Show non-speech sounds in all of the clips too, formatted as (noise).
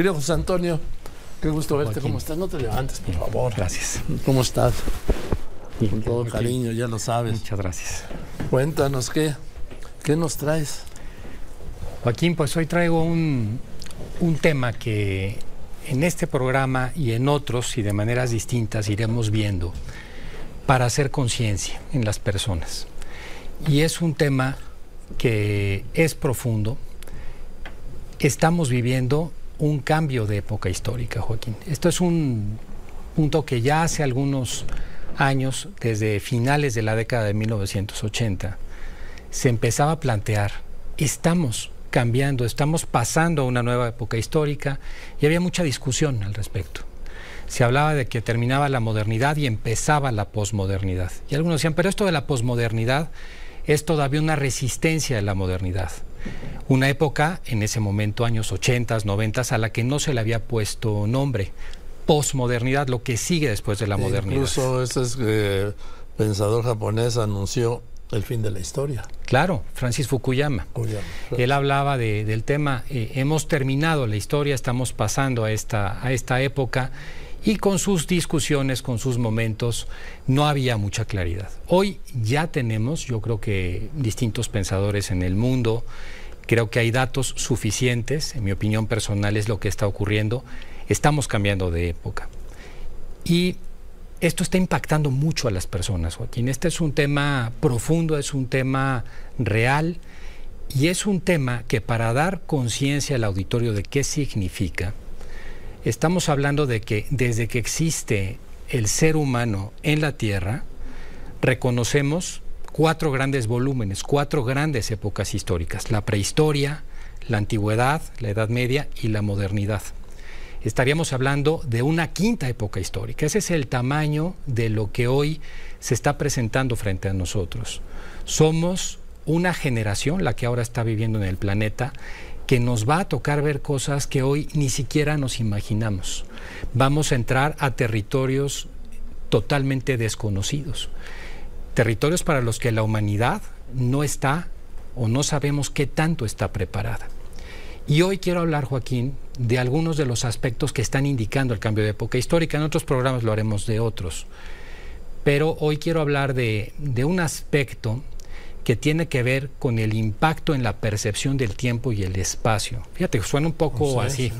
Querido José Antonio, qué gusto verte. ¿Cómo estás? No te levantes, por favor. Gracias. ¿Cómo estás? Con todo cariño, ya lo sabes. Muchas gracias. Cuéntanos, ¿qué, qué nos traes? Joaquín, pues hoy traigo un, un tema que en este programa y en otros y de maneras distintas iremos viendo para hacer conciencia en las personas. Y es un tema que es profundo. Estamos viviendo un cambio de época histórica, Joaquín. Esto es un punto que ya hace algunos años, desde finales de la década de 1980, se empezaba a plantear, estamos cambiando, estamos pasando a una nueva época histórica y había mucha discusión al respecto. Se hablaba de que terminaba la modernidad y empezaba la posmodernidad. Y algunos decían, pero esto de la posmodernidad es todavía una resistencia de la modernidad. Una época, en ese momento, años 80, 90, a la que no se le había puesto nombre. Posmodernidad, lo que sigue después de la modernidad. Incluso ese es, eh, pensador japonés anunció el fin de la historia. Claro, Francis Fukuyama. Fukuyama, Él hablaba de- del tema, eh, hemos terminado la historia, estamos pasando a esta, a esta época y con sus discusiones, con sus momentos, no había mucha claridad. Hoy ya tenemos, yo creo que distintos pensadores en el mundo, creo que hay datos suficientes, en mi opinión personal es lo que está ocurriendo, estamos cambiando de época. Y esto está impactando mucho a las personas, Joaquín. Este es un tema profundo, es un tema real y es un tema que para dar conciencia al auditorio de qué significa, estamos hablando de que desde que existe el ser humano en la Tierra, reconocemos cuatro grandes volúmenes, cuatro grandes épocas históricas, la prehistoria, la antigüedad, la Edad Media y la modernidad estaríamos hablando de una quinta época histórica. Ese es el tamaño de lo que hoy se está presentando frente a nosotros. Somos una generación, la que ahora está viviendo en el planeta, que nos va a tocar ver cosas que hoy ni siquiera nos imaginamos. Vamos a entrar a territorios totalmente desconocidos. Territorios para los que la humanidad no está o no sabemos qué tanto está preparada. Y hoy quiero hablar, Joaquín, de algunos de los aspectos que están indicando el cambio de época histórica. En otros programas lo haremos de otros. Pero hoy quiero hablar de, de un aspecto que tiene que ver con el impacto en la percepción del tiempo y el espacio. Fíjate, suena un poco Sí, así, sí.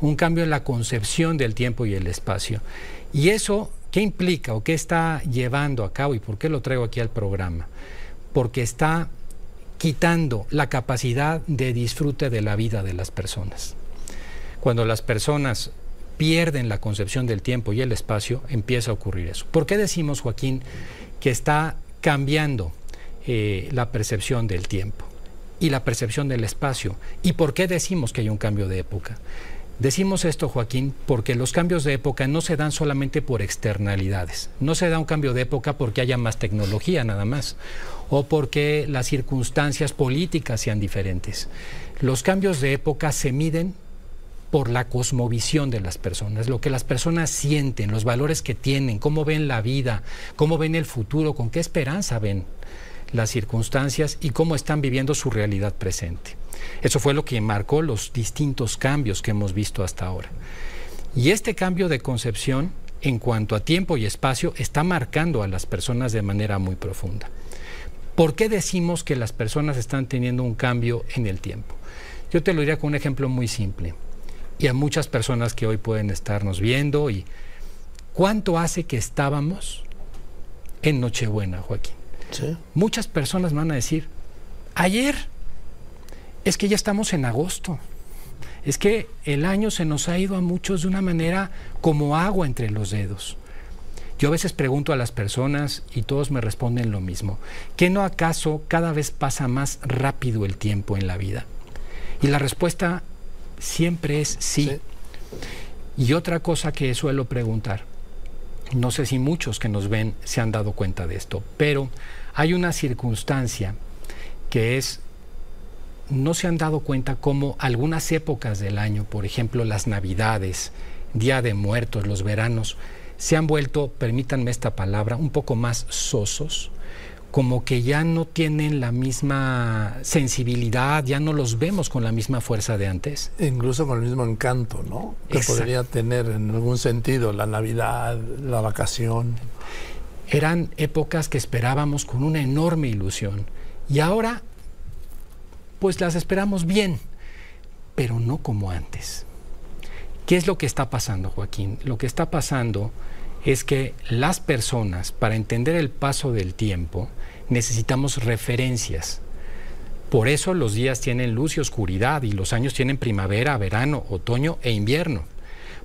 un cambio en la concepción del tiempo y el espacio. Y eso, ¿qué implica o qué está llevando a cabo y por qué lo traigo aquí al programa? Porque está quitando la capacidad de disfrute de la vida de las personas. Cuando las personas pierden la concepción del tiempo y el espacio, empieza a ocurrir eso. ¿Por qué decimos, Joaquín, que está cambiando eh, la percepción del tiempo y la percepción del espacio? ¿Y por qué decimos que hay un cambio de época? Decimos esto, Joaquín, porque los cambios de época no se dan solamente por externalidades. No se da un cambio de época porque haya más tecnología nada más o porque las circunstancias políticas sean diferentes. Los cambios de época se miden por la cosmovisión de las personas, lo que las personas sienten, los valores que tienen, cómo ven la vida, cómo ven el futuro, con qué esperanza ven las circunstancias y cómo están viviendo su realidad presente. Eso fue lo que marcó los distintos cambios que hemos visto hasta ahora. Y este cambio de concepción en cuanto a tiempo y espacio está marcando a las personas de manera muy profunda. ¿Por qué decimos que las personas están teniendo un cambio en el tiempo? Yo te lo diría con un ejemplo muy simple y a muchas personas que hoy pueden estarnos viendo y cuánto hace que estábamos en Nochebuena, Joaquín. Sí. Muchas personas van a decir, ayer, es que ya estamos en agosto. Es que el año se nos ha ido a muchos de una manera como agua entre los dedos. Yo a veces pregunto a las personas y todos me responden lo mismo. ¿Que no acaso cada vez pasa más rápido el tiempo en la vida? Y la respuesta siempre es sí. Sí. Y otra cosa que suelo preguntar, no sé si muchos que nos ven se han dado cuenta de esto, pero hay una circunstancia que es, no se han dado cuenta cómo algunas épocas del año, por ejemplo las navidades, Día de Muertos, los veranos, se han vuelto, permítanme esta palabra, un poco más sosos, como que ya no tienen la misma sensibilidad, ya no los vemos con la misma fuerza de antes. Incluso con el mismo encanto, ¿no? Que podría tener en algún sentido la Navidad, la vacación. Eran épocas que esperábamos con una enorme ilusión y ahora pues las esperamos bien, pero no como antes. ¿Qué es lo que está pasando, Joaquín? Lo que está pasando es que las personas, para entender el paso del tiempo, necesitamos referencias. Por eso los días tienen luz y oscuridad y los años tienen primavera, verano, otoño e invierno.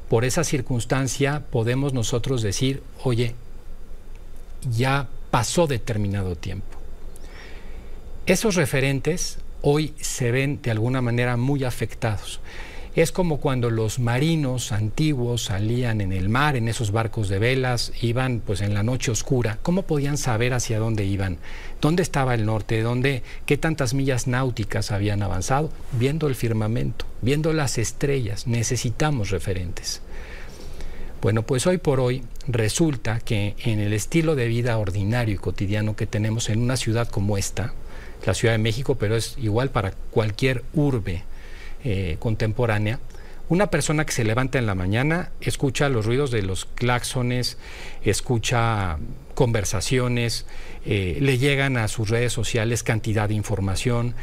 Por esa circunstancia podemos nosotros decir, oye, ya pasó determinado tiempo. Esos referentes hoy se ven de alguna manera muy afectados. Es como cuando los marinos antiguos salían en el mar, en esos barcos de velas, iban pues en la noche oscura. ¿Cómo podían saber hacia dónde iban? ¿Dónde estaba el norte? ¿Dónde, ¿Qué tantas millas náuticas habían avanzado? Viendo el firmamento, viendo las estrellas. Necesitamos referentes. Bueno, pues hoy por hoy resulta que en el estilo de vida ordinario y cotidiano que tenemos en una ciudad como esta, la Ciudad de México, pero es igual para cualquier urbe eh, contemporánea, una persona que se levanta en la mañana escucha los ruidos de los claxones, escucha conversaciones, eh, le llegan a sus redes sociales cantidad de información,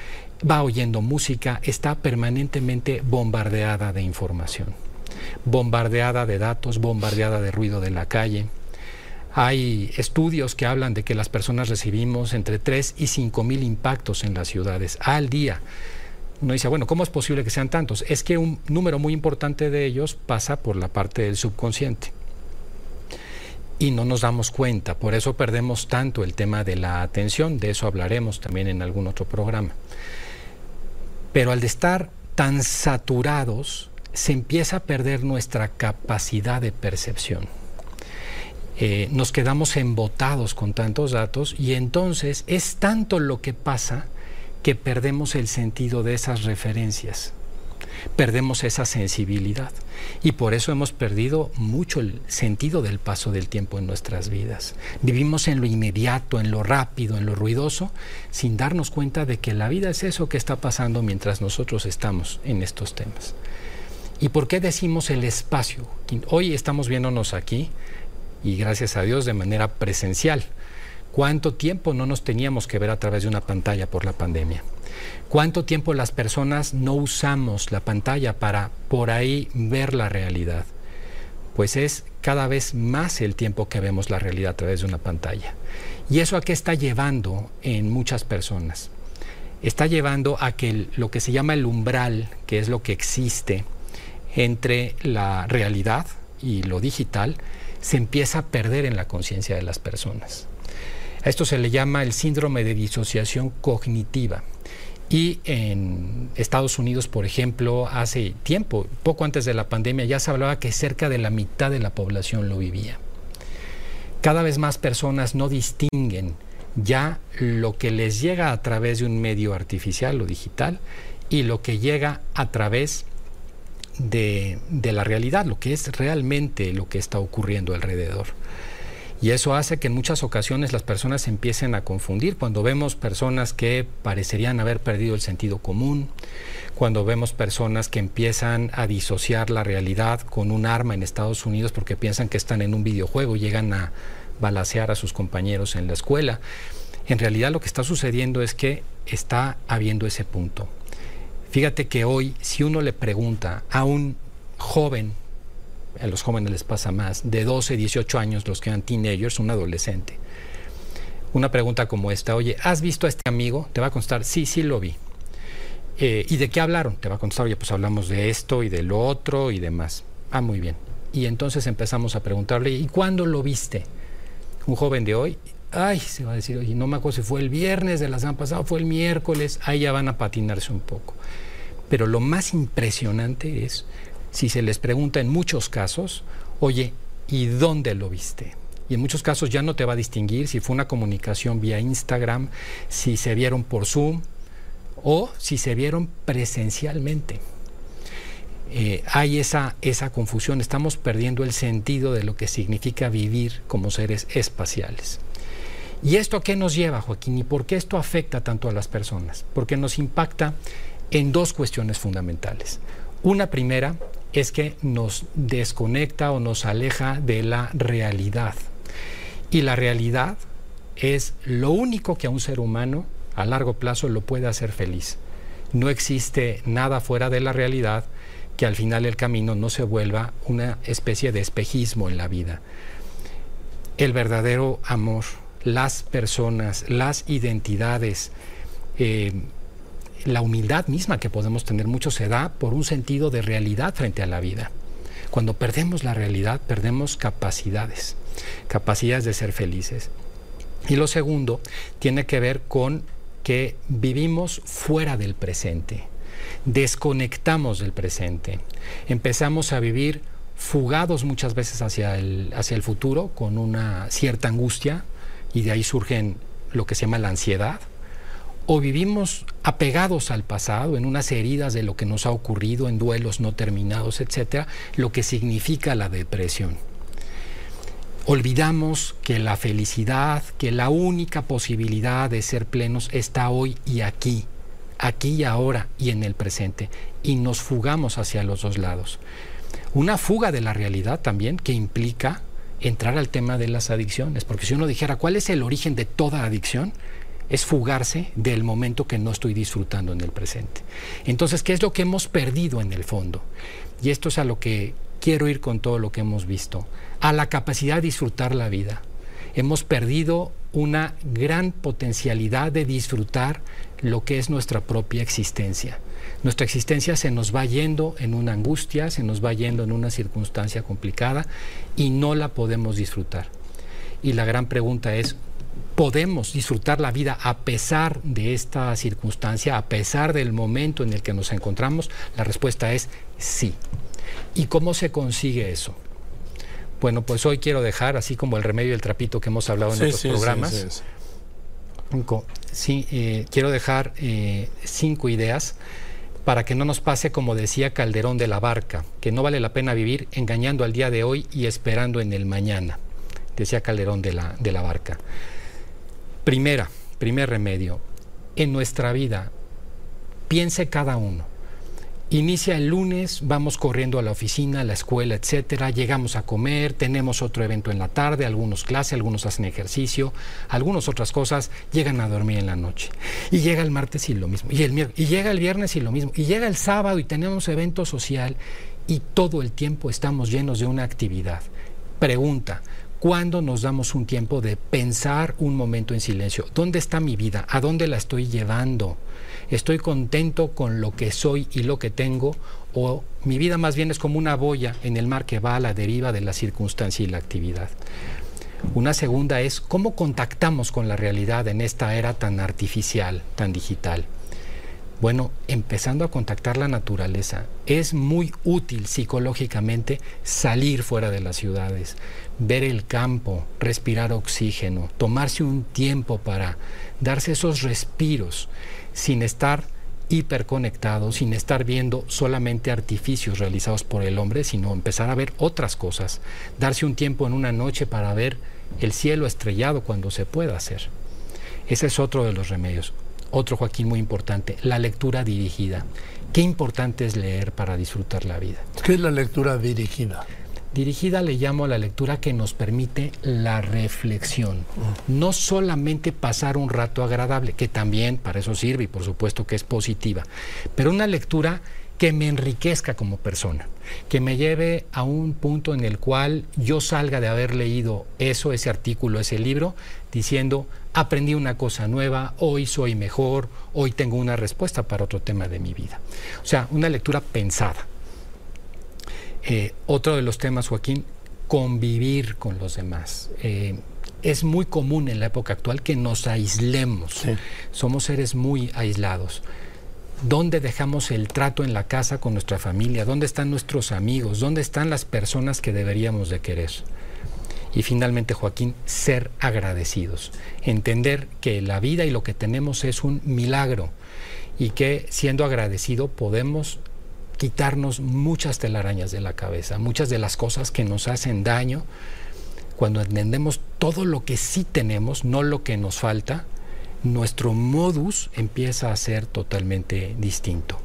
va oyendo música, está permanentemente bombardeada de información, bombardeada de datos, bombardeada de ruido de la calle. Hay estudios que hablan de que las personas recibimos entre 3 y 5 mil impactos en las ciudades al día uno dice, bueno, ¿cómo es posible que sean tantos? Es que un número muy importante de ellos pasa por la parte del subconsciente. Y no nos damos cuenta, por eso perdemos tanto el tema de la atención, de eso hablaremos también en algún otro programa. Pero al estar tan saturados, se empieza a perder nuestra capacidad de percepción. Eh, nos quedamos embotados con tantos datos y entonces es tanto lo que pasa que perdemos el sentido de esas referencias, perdemos esa sensibilidad y por eso hemos perdido mucho el sentido del paso del tiempo en nuestras vidas. Vivimos en lo inmediato, en lo rápido, en lo ruidoso, sin darnos cuenta de que la vida es eso que está pasando mientras nosotros estamos en estos temas. ¿Y por qué decimos el espacio? Hoy estamos viéndonos aquí y gracias a Dios de manera presencial ¿Cuánto tiempo no nos teníamos que ver a través de una pantalla por la pandemia? ¿Cuánto tiempo las personas no usamos la pantalla para por ahí ver la realidad? Pues es cada vez más el tiempo que vemos la realidad a través de una pantalla. ¿Y eso a qué está llevando en muchas personas? Está llevando a que lo que se llama el umbral, que es lo que existe entre la realidad y lo digital, se empieza a perder en la conciencia de las personas. A esto se le llama el síndrome de disociación cognitiva. Y en Estados Unidos, por ejemplo, hace tiempo, poco antes de la pandemia, ya se hablaba que cerca de la mitad de la población lo vivía. Cada vez más personas no distinguen ya lo que les llega a través de un medio artificial o digital y lo que llega a través de, de la realidad, lo que es realmente lo que está ocurriendo alrededor. Y eso hace que en muchas ocasiones las personas empiecen a confundir cuando vemos personas que parecerían haber perdido el sentido común, cuando vemos personas que empiezan a disociar la realidad con un arma en Estados Unidos porque piensan que están en un videojuego, llegan a balacear a sus compañeros en la escuela. En realidad lo que está sucediendo es que está habiendo ese punto. Fíjate que hoy si uno le pregunta a un joven a los jóvenes les pasa más, de 12, 18 años, los que eran teenagers, un adolescente. Una pregunta como esta, oye, ¿has visto a este amigo? Te va a constar, sí, sí lo vi. Eh, ¿Y de qué hablaron? Te va a contestar, oye, pues hablamos de esto y de lo otro y demás. Ah, muy bien. Y entonces empezamos a preguntarle, ¿y cuándo lo viste? Un joven de hoy, ay, se va a decir, oye, no me acuerdo si fue el viernes de la semana pasada, fue el miércoles, ahí ya van a patinarse un poco. Pero lo más impresionante es si se les pregunta en muchos casos, oye, ¿y dónde lo viste? Y en muchos casos ya no te va a distinguir si fue una comunicación vía Instagram, si se vieron por Zoom o si se vieron presencialmente. Eh, hay esa, esa confusión, estamos perdiendo el sentido de lo que significa vivir como seres espaciales. ¿Y esto a qué nos lleva, Joaquín? ¿Y por qué esto afecta tanto a las personas? Porque nos impacta en dos cuestiones fundamentales. Una primera es que nos desconecta o nos aleja de la realidad. Y la realidad es lo único que a un ser humano a largo plazo lo puede hacer feliz. No existe nada fuera de la realidad que al final el camino no se vuelva una especie de espejismo en la vida. El verdadero amor, las personas, las identidades, eh, la humildad misma que podemos tener mucho se da por un sentido de realidad frente a la vida. Cuando perdemos la realidad, perdemos capacidades, capacidades de ser felices. Y lo segundo tiene que ver con que vivimos fuera del presente, desconectamos del presente, empezamos a vivir fugados muchas veces hacia el, hacia el futuro con una cierta angustia y de ahí surgen lo que se llama la ansiedad, o vivimos apegados al pasado, en unas heridas de lo que nos ha ocurrido, en duelos no terminados, etcétera, lo que significa la depresión. Olvidamos que la felicidad, que la única posibilidad de ser plenos está hoy y aquí, aquí y ahora y en el presente, y nos fugamos hacia los dos lados. Una fuga de la realidad también que implica entrar al tema de las adicciones, porque si uno dijera cuál es el origen de toda adicción, es fugarse del momento que no estoy disfrutando en el presente. Entonces, ¿qué es lo que hemos perdido en el fondo? Y esto es a lo que quiero ir con todo lo que hemos visto, a la capacidad de disfrutar la vida. Hemos perdido una gran potencialidad de disfrutar lo que es nuestra propia existencia. Nuestra existencia se nos va yendo en una angustia, se nos va yendo en una circunstancia complicada y no la podemos disfrutar. Y la gran pregunta es, ¿podemos disfrutar la vida a pesar de esta circunstancia, a pesar del momento en el que nos encontramos? La respuesta es sí. ¿Y cómo se consigue eso? Bueno, pues hoy quiero dejar, así como el remedio del trapito que hemos hablado en otros programas, sí, eh, quiero dejar eh, cinco ideas para que no nos pase como decía Calderón de la Barca, que no vale la pena vivir engañando al día de hoy y esperando en el mañana, decía Calderón de la, de la Barca. Primera, primer remedio, en nuestra vida, piense cada uno Inicia el lunes, vamos corriendo a la oficina, a la escuela, etcétera, llegamos a comer, tenemos otro evento en la tarde, algunos clases, algunos hacen ejercicio, algunos otras cosas, llegan a dormir en la noche. Y llega el martes y lo mismo, y, el, y llega el viernes y lo mismo, y llega el sábado y tenemos evento social y todo el tiempo estamos llenos de una actividad. Pregunta, ¿cuándo nos damos un tiempo de pensar un momento en silencio? ¿Dónde está mi vida? ¿A dónde la estoy llevando? estoy contento con lo que soy y lo que tengo, o mi vida más bien es como una boya en el mar que va a la deriva de la circunstancia y la actividad. Una segunda es cómo contactamos con la realidad en esta era tan artificial, tan digital. Bueno, empezando a contactar la naturaleza, es muy útil psicológicamente salir fuera de las ciudades, ver el campo, respirar oxígeno, tomarse un tiempo para darse esos respiros sin estar hiperconectados, sin estar viendo solamente artificios realizados por el hombre, sino empezar a ver otras cosas, darse un tiempo en una noche para ver el cielo estrellado cuando se pueda hacer. Ese es otro de los remedios. Otro, Joaquín, muy importante, la lectura dirigida. Qué importante es leer para disfrutar la vida. ¿Qué es la lectura dirigida? Dirigida le llamo a la lectura que nos permite la reflexión, no solamente pasar un rato agradable, que también para eso sirve y por supuesto que es positiva, pero una lectura que me enriquezca como persona, que me lleve a un punto en el cual yo salga de haber leído eso, ese artículo, ese libro, diciendo, aprendí una cosa nueva, hoy soy mejor, hoy tengo una respuesta para otro tema de mi vida. O sea, una lectura pensada eh, otro de los temas, Joaquín, convivir con los demás. Eh, es muy común en la época actual que nos aislemos. Somos seres muy aislados. ¿Dónde dejamos el trato en la casa con nuestra familia? ¿Dónde están nuestros amigos? ¿Dónde están las personas que deberíamos de querer? Y finalmente, Joaquín, ser agradecidos. Entender que la vida y lo que tenemos es un milagro y que siendo agradecido podemos quitarnos muchas telarañas de la cabeza, muchas de las cosas que nos hacen daño, cuando entendemos todo lo que sí tenemos, no lo que nos falta, nuestro modus empieza a ser totalmente distinto.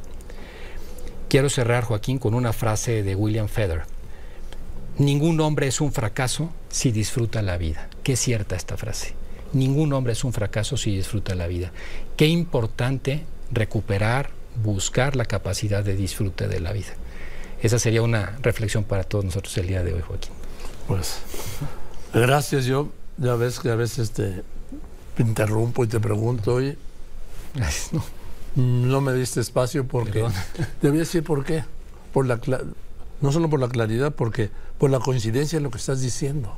Quiero cerrar, Joaquín, con una frase de William Feather. Ningún hombre es un fracaso si disfruta la vida. Qué cierta esta frase. Ningún hombre es un fracaso si disfruta la vida. Qué importante recuperar, buscar la capacidad de disfrute de la vida. Esa sería una reflexión para todos nosotros el día de hoy, Joaquín. Pues gracias, yo ya ves que a veces te interrumpo y te pregunto y (laughs) no. no me diste espacio porque Perdón. (laughs) te voy a decir por qué. Por la no solo por la claridad, porque por la coincidencia de lo que estás diciendo.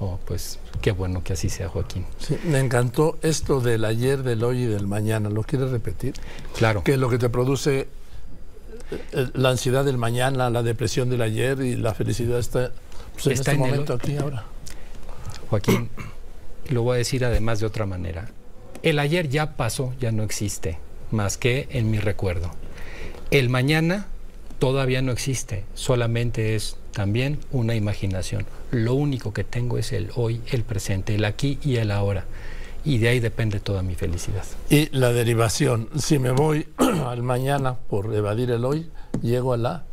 Oh, pues qué bueno que así sea, Joaquín. Sí, me encantó esto del ayer, del hoy y del mañana. ¿Lo quieres repetir? Claro. Que lo que te produce eh, la ansiedad del mañana, la depresión del ayer y la felicidad está, pues, en Está este en momento aquí ahora. Joaquín, lo voy a decir además de otra manera. El ayer ya pasó, ya no existe, más que en mi recuerdo. El mañana todavía no existe, solamente es también una imaginación. Lo único que tengo es el hoy, el presente, el aquí y el ahora. Y de ahí depende toda mi felicidad. Y la derivación, si me voy (clears throat) al mañana por evadir el hoy, llego a la...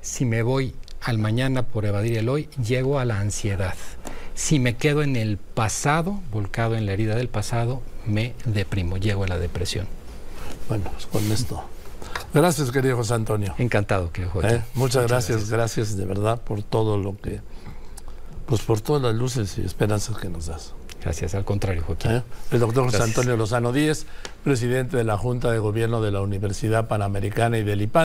Si me voy al mañana por evadir el hoy, llego a la ansiedad. Si me quedo en el pasado, volcado en la herida del pasado, me deprimo, llego a la depresión. Bueno, pues con esto. Gracias, querido José Antonio. Encantado, que Joaquín. ¿eh? Muchas gracias, gracias de verdad por todo lo que... Pues por todas las luces y esperanzas que nos das. Gracias, al contrario, Joaquín. ¿eh? El doctor José. Antonio Lozano Díez, presidente de la Junta de Gobierno de la Universidad Panamericana y del IPAN.